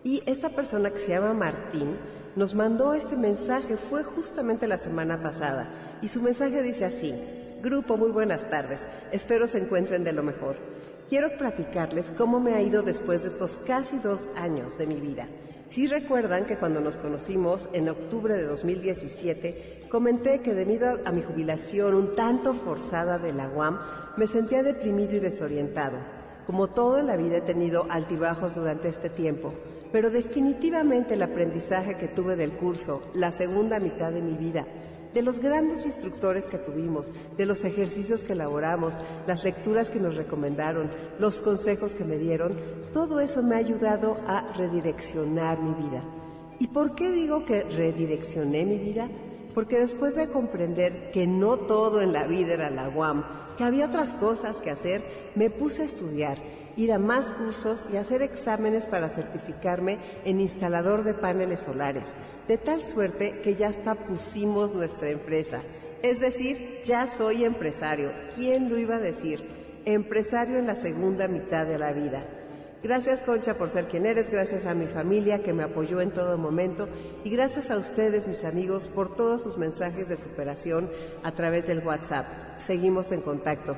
B: Y esta persona que se llama Martín nos mandó este mensaje, fue justamente la semana pasada, y su mensaje dice así, Grupo, muy buenas tardes, espero se encuentren de lo mejor. Quiero platicarles cómo me ha ido después de estos casi dos años de mi vida. Si recuerdan que cuando nos conocimos en octubre de 2017, comenté que debido a mi jubilación un tanto forzada de la UAM, me sentía deprimido y desorientado. Como todo en la vida he tenido altibajos durante este tiempo, pero definitivamente el aprendizaje que tuve del curso, la segunda mitad de mi vida, de los grandes instructores que tuvimos, de los ejercicios que elaboramos, las lecturas que nos recomendaron, los consejos que me dieron, todo eso me ha ayudado a redireccionar mi vida. ¿Y por qué digo que redireccioné mi vida? Porque después de comprender que no todo en la vida era la UAM, que había otras cosas que hacer, me puse a estudiar ir a más cursos y hacer exámenes para certificarme en instalador de paneles solares, de tal suerte que ya hasta pusimos nuestra empresa. Es decir, ya soy empresario. ¿Quién lo iba a decir? Empresario en la segunda mitad de la vida. Gracias Concha por ser quien eres, gracias a mi familia que me apoyó en todo momento y gracias a ustedes mis amigos por todos sus mensajes de superación a través del WhatsApp. Seguimos en contacto.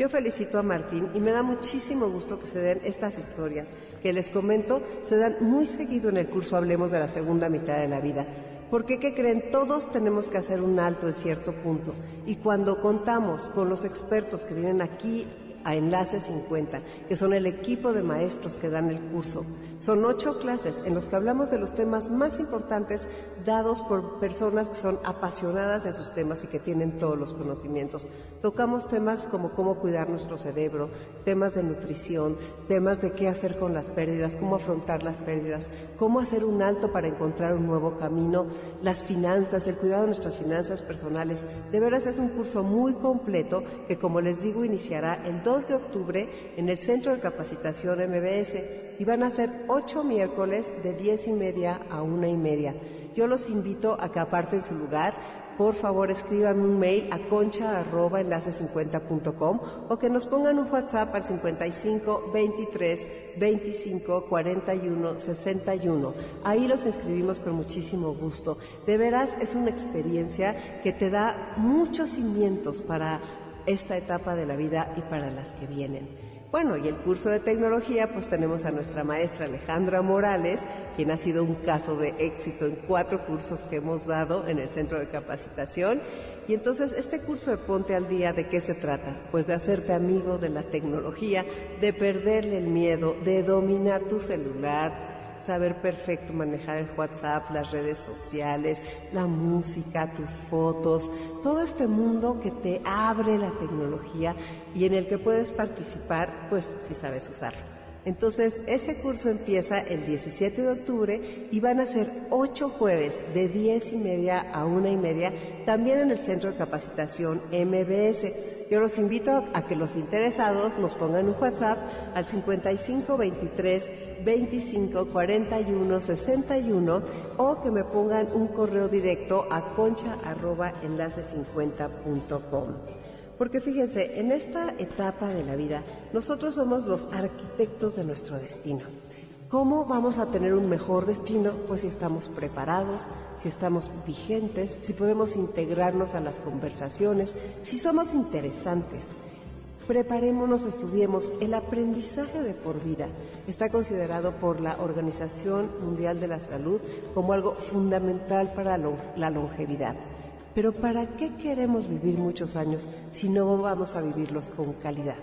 B: Yo felicito a Martín y me da muchísimo gusto que se den estas historias, que les comento, se dan muy seguido en el curso Hablemos de la segunda mitad de la vida. Porque, ¿qué creen? Todos tenemos que hacer un alto en cierto punto. Y cuando contamos con los expertos que vienen aquí a Enlace 50, que son el equipo de maestros que dan el curso. Son ocho clases en los que hablamos de los temas más importantes dados por personas que son apasionadas de sus temas y que tienen todos los conocimientos. Tocamos temas como cómo cuidar nuestro cerebro, temas de nutrición, temas de qué hacer con las pérdidas, cómo afrontar las pérdidas, cómo hacer un alto para encontrar un nuevo camino, las finanzas, el cuidado de nuestras finanzas personales. De veras es un curso muy completo que, como les digo, iniciará el 2 de octubre en el Centro de Capacitación MBS y van a ser ocho miércoles de diez y media a una y media. Yo los invito a que aparten su lugar. Por favor, escriban un mail a concha.enlace50.com o que nos pongan un WhatsApp al 55 23 25 41 61. Ahí los inscribimos con muchísimo gusto. De veras, es una experiencia que te da muchos cimientos para esta etapa de la vida y para las que vienen. Bueno, y el curso de tecnología, pues tenemos a nuestra maestra Alejandra Morales, quien ha sido un caso de éxito en cuatro cursos que hemos dado en el centro de capacitación. Y entonces, este curso de Ponte al Día, ¿de qué se trata? Pues de hacerte amigo de la tecnología, de perderle el miedo, de dominar tu celular, saber perfecto manejar el WhatsApp, las redes sociales, la música, tus fotos, todo este mundo que te abre la tecnología y en el que puedes participar, pues si sabes usarlo. Entonces, ese curso empieza el 17 de octubre y van a ser ocho jueves de 10 y media a una y media, también en el Centro de Capacitación MBS. Yo los invito a que los interesados nos pongan un WhatsApp al 55 23 25 41 61 o que me pongan un correo directo a concha arroba enlace50.com. Porque fíjense, en esta etapa de la vida, nosotros somos los arquitectos de nuestro destino. ¿Cómo vamos a tener un mejor destino? Pues si estamos preparados, si estamos vigentes, si podemos integrarnos a las conversaciones, si somos interesantes. Preparémonos, estudiemos. El aprendizaje de por vida está considerado por la Organización Mundial de la Salud como algo fundamental para la longevidad. Pero ¿para qué queremos vivir muchos años si no vamos a vivirlos con calidad?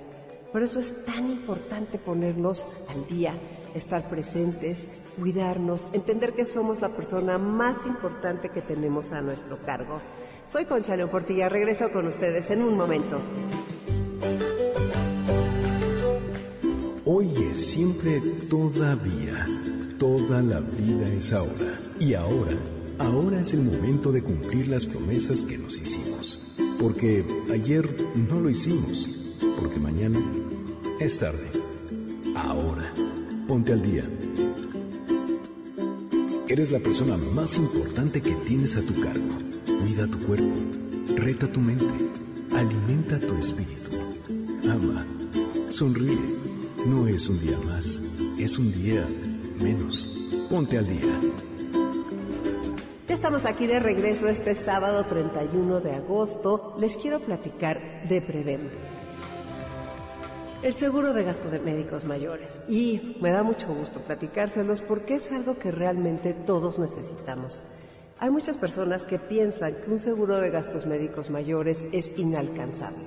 B: Por eso es tan importante ponernos al día, estar presentes, cuidarnos, entender que somos la persona más importante que tenemos a nuestro cargo. Soy Concha León Portilla, regreso con ustedes en un momento.
C: Hoy es siempre todavía, toda la vida es ahora y ahora Ahora es el momento de cumplir las promesas que nos hicimos. Porque ayer no lo hicimos. Porque mañana es tarde. Ahora, ponte al día. Eres la persona más importante que tienes a tu cargo. Cuida tu cuerpo. Reta tu mente. Alimenta tu espíritu. Ama. Sonríe. No es un día más. Es un día menos. Ponte al día
B: estamos aquí de regreso este sábado 31 de agosto. Les quiero platicar de Prevem. El seguro de gastos de médicos mayores. Y me da mucho gusto platicárselos porque es algo que realmente todos necesitamos. Hay muchas personas que piensan que un seguro de gastos médicos mayores es inalcanzable.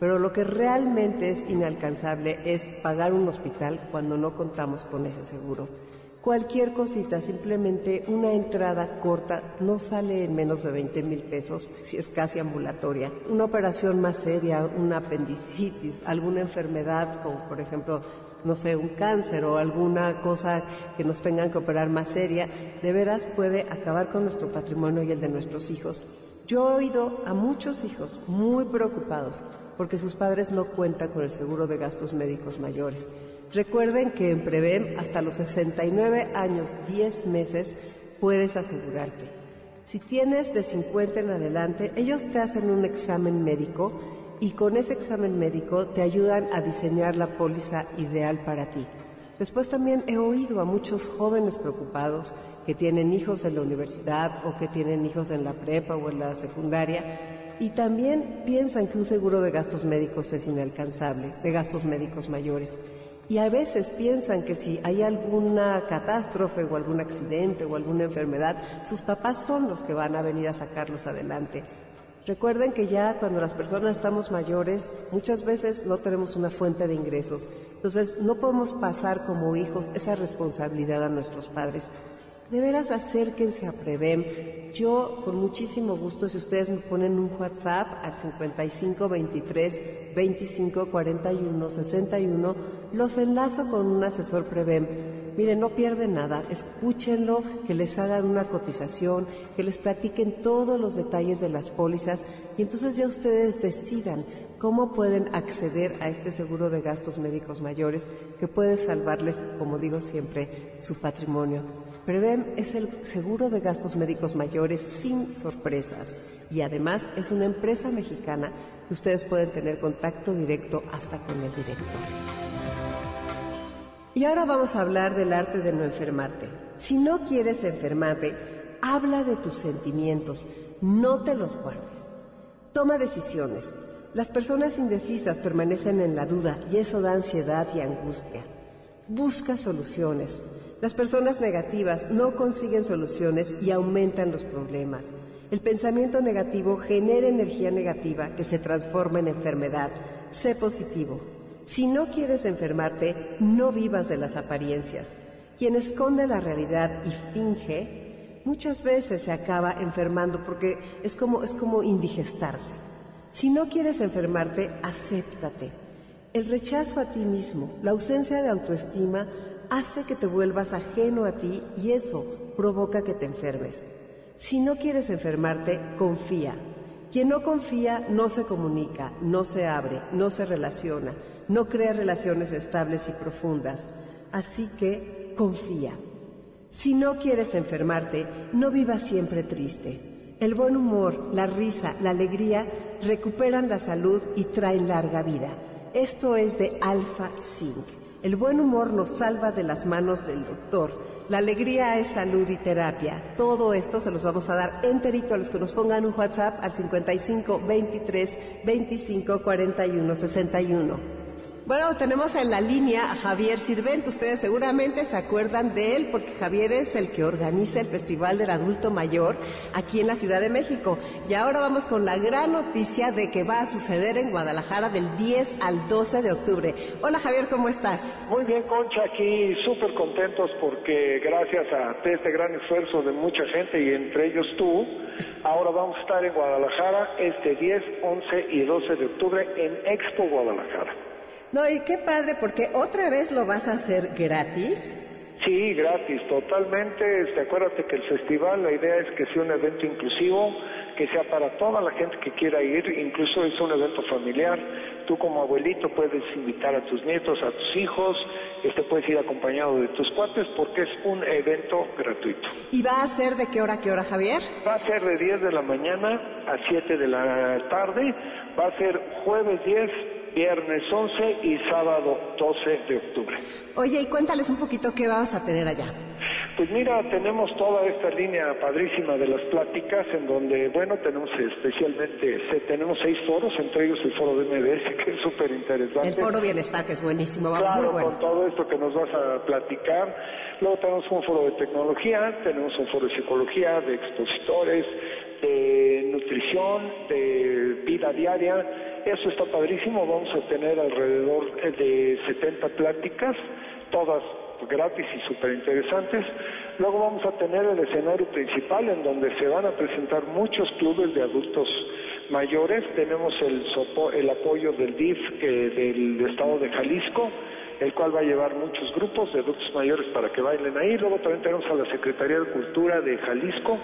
B: Pero lo que realmente es inalcanzable es pagar un hospital cuando no contamos con ese seguro Cualquier cosita, simplemente una entrada corta, no sale en menos de 20 mil pesos si es casi ambulatoria. Una operación más seria, una apendicitis, alguna enfermedad como por ejemplo, no sé, un cáncer o alguna cosa que nos tengan que operar más seria, de veras puede acabar con nuestro patrimonio y el de nuestros hijos. Yo he oído a muchos hijos muy preocupados porque sus padres no cuentan con el seguro de gastos médicos mayores. Recuerden que en Prevem hasta los 69 años 10 meses puedes asegurarte. Si tienes de 50 en adelante, ellos te hacen un examen médico y con ese examen médico te ayudan a diseñar la póliza ideal para ti. Después también he oído a muchos jóvenes preocupados que tienen hijos en la universidad o que tienen hijos en la prepa o en la secundaria y también piensan que un seguro de gastos médicos es inalcanzable, de gastos médicos mayores. Y a veces piensan que si hay alguna catástrofe o algún accidente o alguna enfermedad, sus papás son los que van a venir a sacarlos adelante. Recuerden que ya cuando las personas estamos mayores, muchas veces no tenemos una fuente de ingresos. Entonces, no podemos pasar como hijos esa responsabilidad a nuestros padres. De veras acérquense a Prevem. Yo, con muchísimo gusto, si ustedes me ponen un WhatsApp al 55 23 25 41 61, los enlazo con un asesor Prevem. Miren, no pierden nada, escúchenlo, que les hagan una cotización, que les platiquen todos los detalles de las pólizas y entonces ya ustedes decidan cómo pueden acceder a este seguro de gastos médicos mayores que puede salvarles, como digo siempre, su patrimonio. Prevem es el seguro de gastos médicos mayores sin sorpresas y además es una empresa mexicana que ustedes pueden tener contacto directo hasta con el director. Y ahora vamos a hablar del arte de no enfermarte. Si no quieres enfermarte, habla de tus sentimientos, no te los guardes. Toma decisiones. Las personas indecisas permanecen en la duda y eso da ansiedad y angustia. Busca soluciones. Las personas negativas no consiguen soluciones y aumentan los problemas. El pensamiento negativo genera energía negativa que se transforma en enfermedad. Sé positivo. Si no quieres enfermarte, no vivas de las apariencias. Quien esconde la realidad y finge, muchas veces se acaba enfermando porque es como, es como indigestarse. Si no quieres enfermarte, acéptate. El rechazo a ti mismo, la ausencia de autoestima, hace que te vuelvas ajeno a ti y eso provoca que te enfermes. Si no quieres enfermarte, confía. Quien no confía no se comunica, no se abre, no se relaciona, no crea relaciones estables y profundas. Así que confía. Si no quieres enfermarte, no vivas siempre triste. El buen humor, la risa, la alegría recuperan la salud y traen larga vida. Esto es de Alpha Zinc. El buen humor nos salva de las manos del doctor. La alegría es salud y terapia. Todo esto se los vamos a dar enterito a los que nos pongan un WhatsApp al 55 23 25 41 61. Bueno, tenemos en la línea a Javier Sirvent. Ustedes seguramente se acuerdan de él porque Javier es el que organiza el Festival del Adulto Mayor aquí en la Ciudad de México. Y ahora vamos con la gran noticia de que va a suceder en Guadalajara del 10 al 12 de octubre. Hola Javier, ¿cómo estás?
H: Muy bien, Concha, aquí súper contentos porque gracias a este gran esfuerzo de mucha gente y entre ellos tú, ahora vamos a estar en Guadalajara este 10, 11 y 12 de octubre en Expo Guadalajara.
B: No, y qué padre, porque otra vez lo vas a hacer gratis.
H: Sí, gratis, totalmente. Este, acuérdate que el festival, la idea es que sea un evento inclusivo, que sea para toda la gente que quiera ir, incluso es un evento familiar. Tú como abuelito puedes invitar a tus nietos, a tus hijos, este puedes ir acompañado de tus cuates porque es un evento gratuito.
B: ¿Y va a ser de qué hora, qué hora, Javier?
H: Va a ser de 10 de la mañana a 7 de la tarde, va a ser jueves 10, viernes 11 y sábado 12 de octubre.
B: Oye, y cuéntales un poquito qué vas a tener allá.
H: Pues mira, tenemos toda esta línea padrísima de las pláticas en donde, bueno, tenemos especialmente, tenemos seis foros, entre ellos el foro de MBS, que es súper interesante.
B: El foro Bienestar, que es buenísimo, va
H: claro,
B: muy bueno.
H: con todo esto que nos vas a platicar. Luego tenemos un foro de tecnología, tenemos un foro de psicología, de expositores, de nutrición, de vida diaria. Eso está padrísimo. Vamos a tener alrededor de 70 pláticas, todas gratis y súper interesantes. Luego vamos a tener el escenario principal en donde se van a presentar muchos clubes de adultos mayores. Tenemos el, sopo- el apoyo del DIF eh, del estado de Jalisco, el cual va a llevar muchos grupos de adultos mayores para que bailen ahí. Luego también tenemos a la Secretaría de Cultura de Jalisco,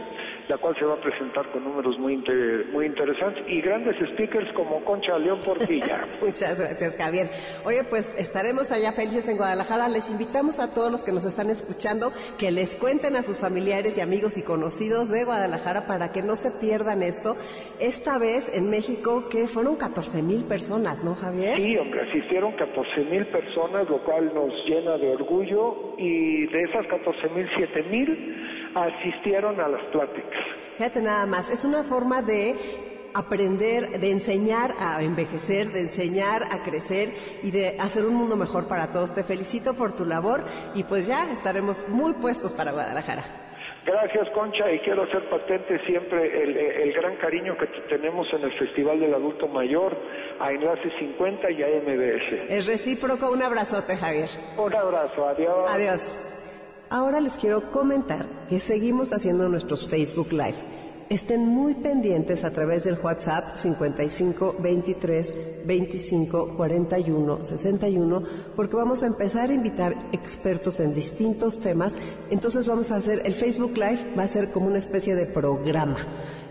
H: la cual se va a presentar con números muy, inter- muy interesantes y grandes speakers como Concha León Portilla.
B: Muchas gracias, Javier. Oye, pues estaremos allá felices en Guadalajara. Les invitamos a todos los que nos están escuchando que les cuenten a sus familiares y amigos y conocidos de Guadalajara para que no se pierdan esto. Esta vez en México, que fueron 14 mil personas, ¿no, Javier?
H: Sí, hombre, asistieron 14 mil personas, lo cual nos llena de orgullo y de esas 14 mil, 7 mil asistieron a las pláticas.
B: Fíjate nada más, es una forma de aprender, de enseñar a envejecer, de enseñar a crecer y de hacer un mundo mejor para todos. Te felicito por tu labor y pues ya estaremos muy puestos para Guadalajara.
H: Gracias, Concha, y quiero hacer patente siempre el, gran cariño que tenemos en el Festival del Adulto Mayor, a Enlace 50 y a MBS.
B: Es recíproco, un abrazote, Javier.
H: Un abrazo, adiós.
B: Adiós. Ahora les quiero comentar que seguimos haciendo nuestros Facebook Live. Estén muy pendientes a través del WhatsApp 55 23 25 41 61 porque vamos a empezar a invitar expertos en distintos temas. Entonces vamos a hacer el Facebook Live va a ser como una especie de programa.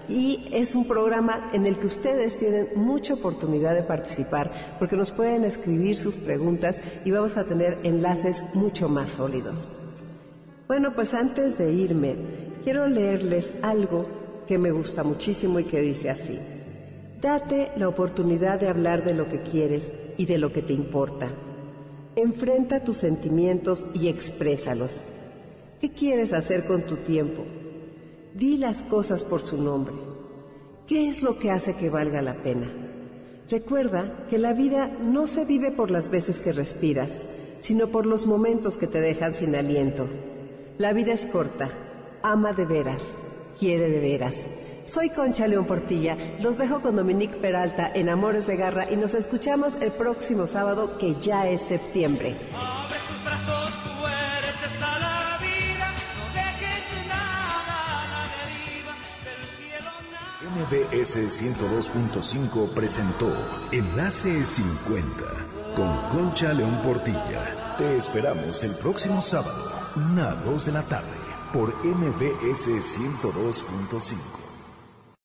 B: Y es un programa en el que ustedes tienen mucha oportunidad de participar porque nos pueden escribir sus preguntas y vamos a tener enlaces mucho más sólidos. Bueno, pues antes de irme, quiero leerles algo que me gusta muchísimo y que dice así. Date la oportunidad de hablar de lo que quieres y de lo que te importa. Enfrenta tus sentimientos y exprésalos. ¿Qué quieres hacer con tu tiempo? Di las cosas por su nombre. ¿Qué es lo que hace que valga la pena? Recuerda que la vida no se vive por las veces que respiras, sino por los momentos que te dejan sin aliento. La vida es corta, ama de veras quiere de veras. Soy Concha León Portilla, los dejo con Dominique Peralta en Amores de Garra y nos escuchamos el próximo sábado que ya es septiembre.
C: MBS 102.5 presentó Enlace 50 con Concha León Portilla. Te esperamos el próximo sábado, una 2 de la tarde por MBS 102.5.